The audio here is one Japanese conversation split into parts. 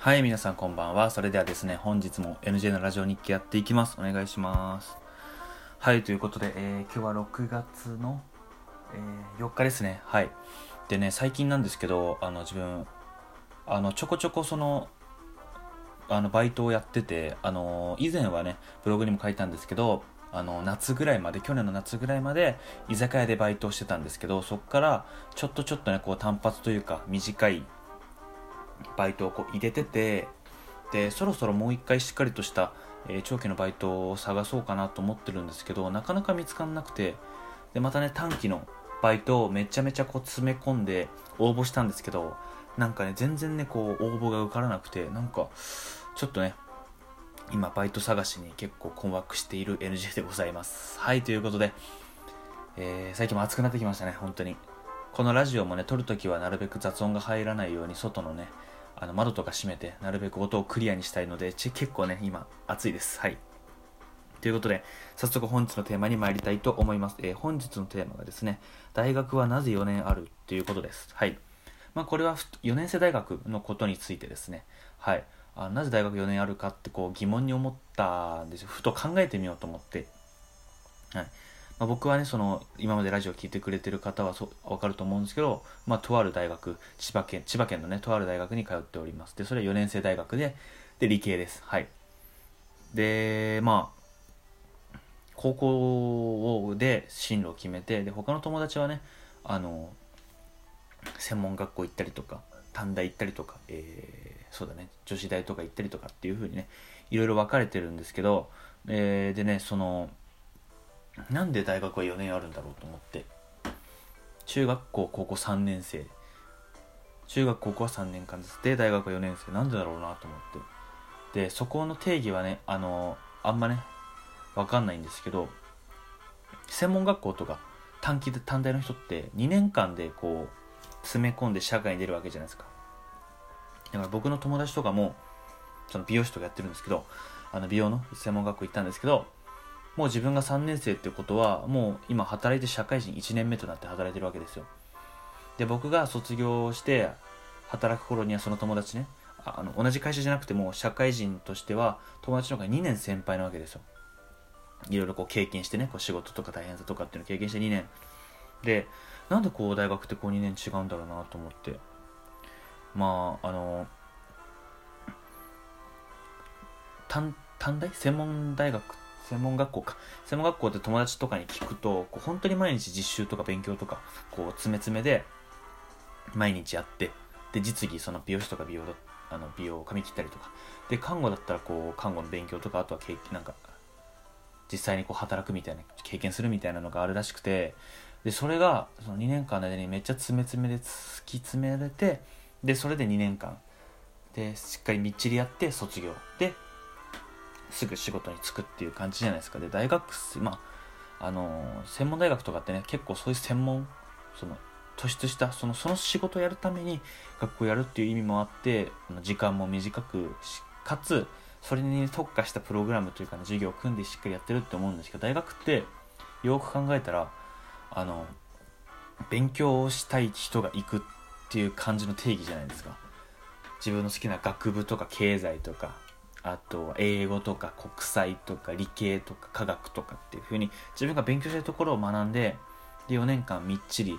はい、皆さんこんばんは。それではですね、本日も NJ のラジオ日記やっていきます。お願いします。はい、ということで、えー、今日は6月の、えー、4日ですね。はい。でね、最近なんですけど、あの、自分、あの、ちょこちょこその、あの、バイトをやってて、あの、以前はね、ブログにも書いたんですけど、あの、夏ぐらいまで、去年の夏ぐらいまで、居酒屋でバイトをしてたんですけど、そこから、ちょっとちょっとね、こう、単発というか、短い、バイトをこう入れててでそろそろもう一回しっかりとした、えー、長期のバイトを探そうかなと思ってるんですけどなかなか見つからなくてでまたね短期のバイトをめちゃめちゃこう詰め込んで応募したんですけどなんかね全然ねこう応募が受からなくてなんかちょっとね今バイト探しに結構困惑している NG でございます。はいということで、えー、最近も暑くなってきましたね本当に。このラジオもね撮るときはなるべく雑音が入らないように外のねあの窓とか閉めて、なるべく音をクリアにしたいので、結構ね、今、暑いです。はい。ということで、早速本日のテーマに参りたいと思います。えー、本日のテーマがですね、大学はなぜ4年あるということです。はい。まあ、これは4年生大学のことについてですね、はい。あなぜ大学4年あるかってこう疑問に思ったんですよ。ふと考えてみようと思って。はい。まあ、僕はね、その、今までラジオを聴いてくれてる方はそわかると思うんですけど、まあ、とある大学、千葉県、千葉県のね、とある大学に通っております。で、それは4年生大学で、で、理系です。はい。で、まあ、高校で進路を決めて、で、他の友達はね、あの、専門学校行ったりとか、短大行ったりとか、えー、そうだね、女子大とか行ったりとかっていう風にね、いろいろ分かれてるんですけど、えー、でね、その、なんで大学は4年あるんだろうと思って。中学校高校3年生。中学高校は3年間ですで大学は4年生。なんでだろうなと思って。でそこの定義はねあのあんまね分かんないんですけど専門学校とか短期で短大の人って2年間でこう詰め込んで社会に出るわけじゃないですか。だから僕の友達とかもその美容師とかやってるんですけどあの美容の専門学校行ったんですけどもう自分が3年生ってことはもう今働いて社会人1年目となって働いてるわけですよ。で僕が卒業して働く頃にはその友達ねあの同じ会社じゃなくても社会人としては友達の方が2年先輩なわけですよ。いろいろこう経験してねこう仕事とか大変さとかっていうのを経験して2年。でなんでこう大学ってこう2年違うんだろうなと思って。まああの短短大？専門大学専門学校か。専門学校って友達とかに聞くと、こう本当に毎日実習とか勉強とか、こう、詰め詰めで、毎日やって、で、実技、その美容師とか美容あの美容、髪切ったりとか。で、看護だったら、こう、看護の勉強とか、あとは経験、なんか、実際にこう働くみたいな、経験するみたいなのがあるらしくて、で、それが、その2年間の間にめっちゃ詰め詰めで突き詰められて、で、それで2年間、で、しっかりみっちりやって卒業。で、すぐ仕事に就くっていう感じじゃないですか。で、大学まあ、あの専門大学とかってね、結構そういう専門、その、突出した、その、その仕事をやるために学校やるっていう意味もあって、時間も短くかつ、それに特化したプログラムというか、ね、授業を組んでしっかりやってるって思うんですけど、大学って、よく考えたら、あの、勉強をしたい人が行くっていう感じの定義じゃないですか。自分の好きな学部とか経済とかあと英語とか国際とか理系とか科学とかっていう風に自分が勉強したいところを学んでで4年間みっちり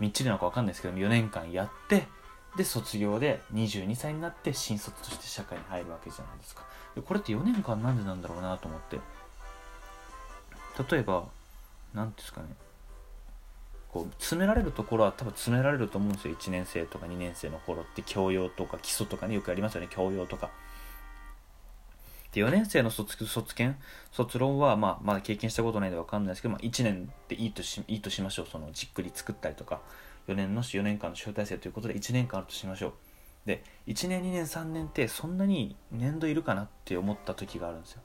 みっちりなのか分かんないですけど4年間やってで卒業で22歳になって新卒として社会に入るわけじゃないですか。でこれって4年間なんでなんだろうなと思って。例えば何ですかね。こう詰められるところは多分詰められると思うんですよ。1年生とか2年生の頃って教養とか基礎とかねよくありますよね。教養とか。で、4年生の卒卒検、卒論は、まあ、まだ経験したことないんでわかんないですけど、まあ、1年でいいとしいいとしましょう。その、じっくり作ったりとか、4年の4年間の集大成ということで1年間あるとしましょう。で、1年、2年、3年ってそんなに年度いるかなって思った時があるんですよ。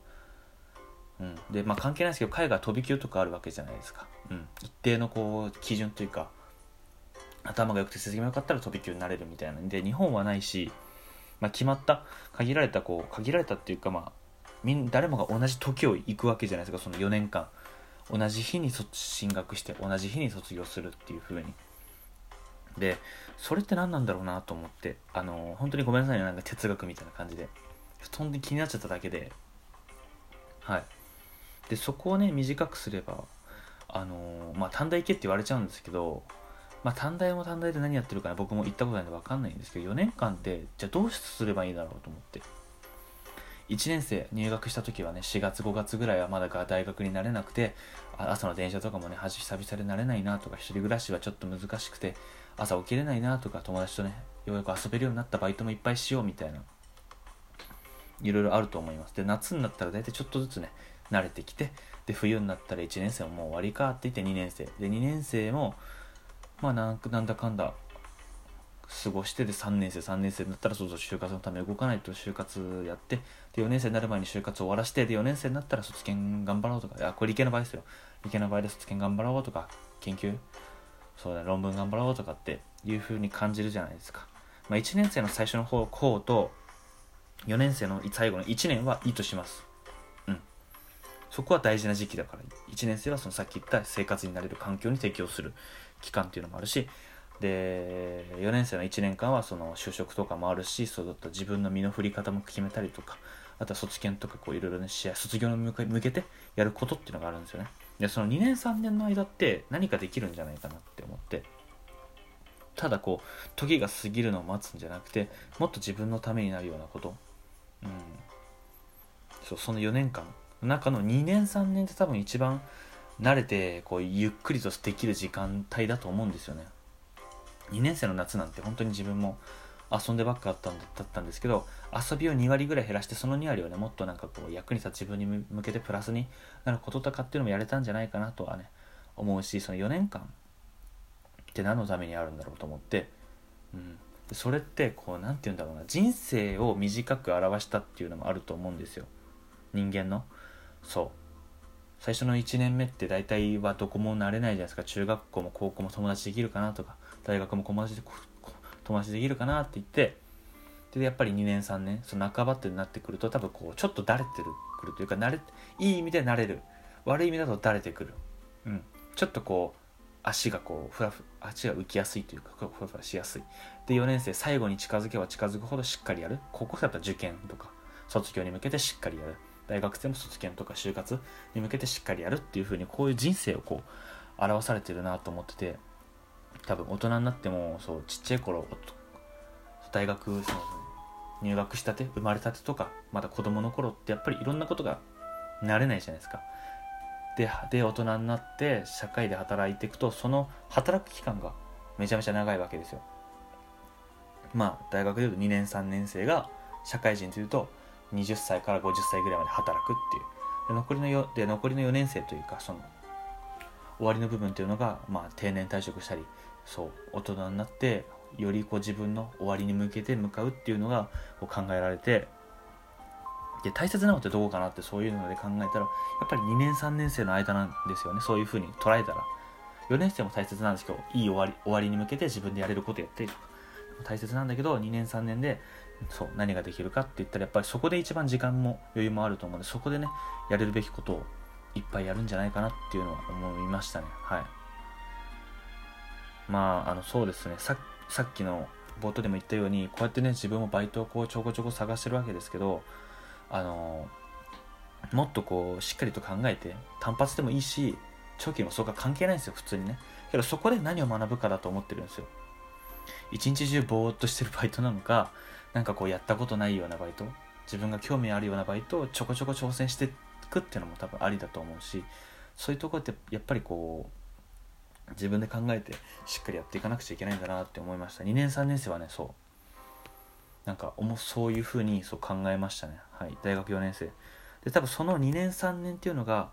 うん。で、まあ関係ないですけど、海外飛び級とかあるわけじゃないですか。うん。一定のこう、基準というか、頭が良くて成績も良かったら飛び級になれるみたいなんで、日本はないし、まあ、決まった限られたこう限られたっていうかまあみん誰もが同じ時を行くわけじゃないですかその4年間。同じ日に進学して同じ日に卒業するっていう風に。でそれって何なんだろうなと思ってあの本当にごめんなさいねなんか哲学みたいな感じで。本当に気になっちゃっただけで。はい。でそこをね短くすればあのまあ短大行けって言われちゃうんですけどまあ短大も短大で何やってるかね僕も行ったことないんで分かんないんですけど4年間ってじゃあどうすればいいだろうと思って。1年生入学した時はね4月5月ぐらいはまだ大学になれなくて朝の電車とかもね久々で慣れないなとか一人暮らしはちょっと難しくて朝起きれないなとか友達とねようやく遊べるようになったバイトもいっぱいしようみたいないろいろあると思います。で夏になったら大体ちょっとずつね慣れてきてで冬になったら1年生ももう終わりかって言って2年生。で2年生もまあなんなんだかんだ過ごしてで3年生3年生になったらそうそう就活のため動かないと就活やってで4年生になる前に就活終わらしてで4年生になったら卒検頑張ろうとかいやこれ理系の場合ですよ。理系の場合で卒検頑張ろうとか研究？そうだ、論文頑張ろうとかっていう風に感じるじゃないですか、まあ、1年生の最初の方方と4年生の最後の1年はいいとします。うん。そこは大事な時期だから1年生はそのさっき言った生活になれる環境に適応する期間っていうのもあるしで4年生の1年間はその就職とかもあるしそうだった自分の身の振り方も決めたりとかあとは卒検とかこういろいろね試合卒業に向けてやることっていうのがあるんですよね。でその2年3年の間って何かできるんじゃないかなって思って。ただこう時が過ぎるのを待つんじゃなくてもっと自分のためになるようなこと。うん。そうその4年間の中の2年3年って多分一番慣れてこうゆっくりとできる時間帯だと思うんですよね。2年生の夏なんて本当に自分も遊んでばっかだったんだったんですけど遊びを2割ぐらい減らしてその2割をねもっとなんかこう役に立つ自分に向けてプラスになることとかっていうのもやれたんじゃないかなとはね思うしその4年間って何のためにあるんだろうと思って、うん、それってこう何て言うんだろうな。人生を短く表したっていうのもあると思うんですよ。人間の。そう。最初の1年目って大体はどこも慣れないじゃないですか。中学校も高校も友達できるかなとか。大学も友達で友達できるかなって言ってでやっぱり2年3年その半ばってなってくると多分こうちょっとだれてるくるというか慣れいい意味で慣れる悪い意味だとだれてくる、うん、ちょっとこう足がこうふらふ足が浮きやすいというかふらふらしやすい。で4年生最後に近づけば近づくほどしっかりやる。高校生だったら受験とか卒業に向けてしっかりやる。大学生も卒検とか就活に向けてしっかりやるっていう風にこういう人生をこう表されてるなと思ってて。多分大人になってもそうちっちゃい頃大学その入学したて生まれたてとかまだ子供の頃ってやっぱりいろんなことが慣れないじゃないですか。でで大人になって社会で働いていくとその働く期間がめちゃめちゃ長いわけですよ。まあ大学でいうと2年3年生が社会人というと20歳から50歳ぐらいまで働くっていう。で残りのよで残りの4年生というかその終わりの部分っていうのが、まあ、定年退職したりそう大人になってよりこう自分の終わりに向けて向かうっていうのがこう考えられてで大切なのってどこかなってそういうので考えたらやっぱり2年3年生の間なんですよねそういうふうに捉えたら。4年生も大切なんですけどいい終わり終わりに向けて自分でやれることやってとか。大切なんだけど2年3年でそう何ができるかって言ったらやっぱりそこで一番時間も余裕もあると思うのでそこでねやれるべきことをいっぱいやるんじゃないかなっていうのは思いましたね。はい。まああのそうですね。ささっきの冒頭でも言ったようにこうやってね自分もバイトをこうちょこちょこ探してるわけですけどあのもっとこうしっかりと考えて単発でもいいし長期もそうか関係ないんですよ普通にね。けどそこで何を学ぶかだと思ってるんですよ。一日中ぼーっとしてるバイトなのかなんかこうやったことないようなバイト自分が興味あるようなバイトをちょこちょこ挑戦していくっていうのも多分ありだと思うしそういうところってやっぱりこう自分で考えてしっかりやっていかなくちゃいけないんだなって思いました。2年3年生はねそう。なんかそういうふうにそう考えましたね。はい。大学4年生。で多分その2年3年っていうのが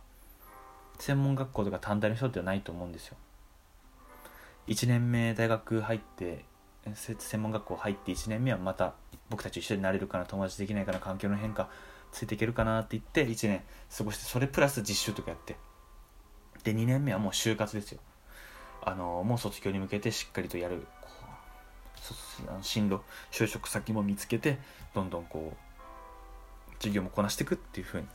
専門学校とか短大の人ではないと思うんですよ。1年目大学入って専門学校入って1年目はまた僕たち一緒になれるかな友達できないかな環境の変化ついていけるかなって言って1年過ごしてそれプラス実習とかやって。で2年目はもう就活ですよ。あのもう卒業に向けてしっかりとやる進路就職先も見つけてどんどんこう授業もこなしていくっていう風に。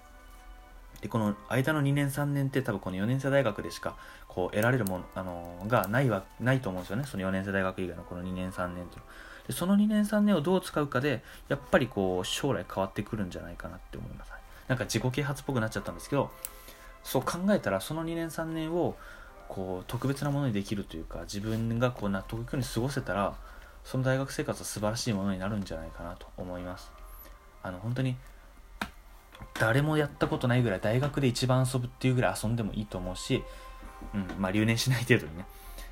でこの間の2年3年って多分この4年生大学でしかこう得られるもの、あのがないはないと思うんですよね。その4年生大学以外のこの2年3年とでその2年3年をどう使うかでやっぱりこう将来変わってくるんじゃないかなって思います。なんか自己啓発っぽくなっちゃったんですけどそう考えたらその2年3年をこう特別なものにできるというか自分がこう納得いくように過ごせたらその大学生活は素晴らしいものになるんじゃないかなと思います。あの本当に誰もやったことないぐらい大学で一番遊ぶっていうぐらい遊んでもいいと思うし、うんまあ、留年しない程度にね。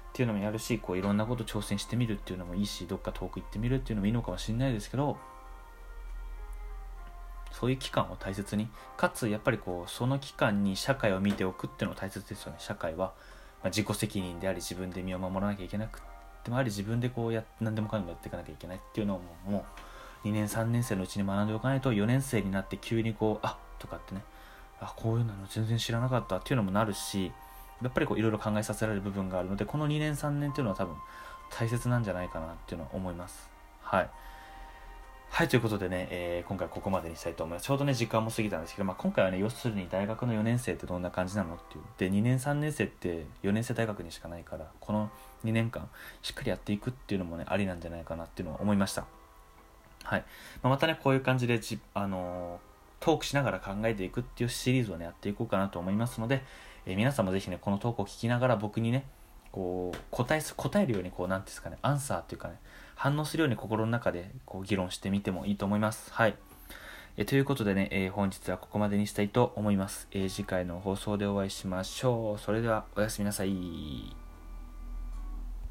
っていうのもやるしこういろんなこと挑戦してみるっていうのもいいしどっか遠く行ってみるっていうのもいいのかもしれないですけどそういう期間を大切にかつやっぱりこうその期間に社会を見ておくっていうのも大切ですよね社会は、まあ、自己責任であり自分で身を守らなきゃいけなくてもあり自分でこうや何でもかんでもやっていかなきゃいけないっていうのをもう2年3年生のうちに学んでおかないと4年生になって急にこうあとかってねあこういうの全然知らなかったっていうのもなるしやっぱりこういろいろ考えさせられる部分があるのでこの2年3年っていうのは多分大切なんじゃないかなっていうのは思いますはいはい、ということでね、えー、今回ここまでにしたいと思います。ちょうどね、時間も過ぎたんですけど、まあ、今回はね、要するに大学の4年生ってどんな感じなのっていう。で、2年3年生って4年生大学にしかないから、この2年間、しっかりやっていくっていうのもね、ありなんじゃないかなっていうのは思いました。はい。まあ、またね、こういう感じでじ、あのー、トークしながら考えていくっていうシリーズをね、やっていこうかなと思いますので、えー、皆さんもぜひね、このトークを聞きながら僕にね、こう、答え、答えるように、こう、なんですかね、アンサーっていうかね、反応するように心の中でこう議論してみてもいいと思います。はい。えということでね、えー、本日はここまでにしたいと思います。え、次回の放送でお会いしましょう。それではおやすみなさい。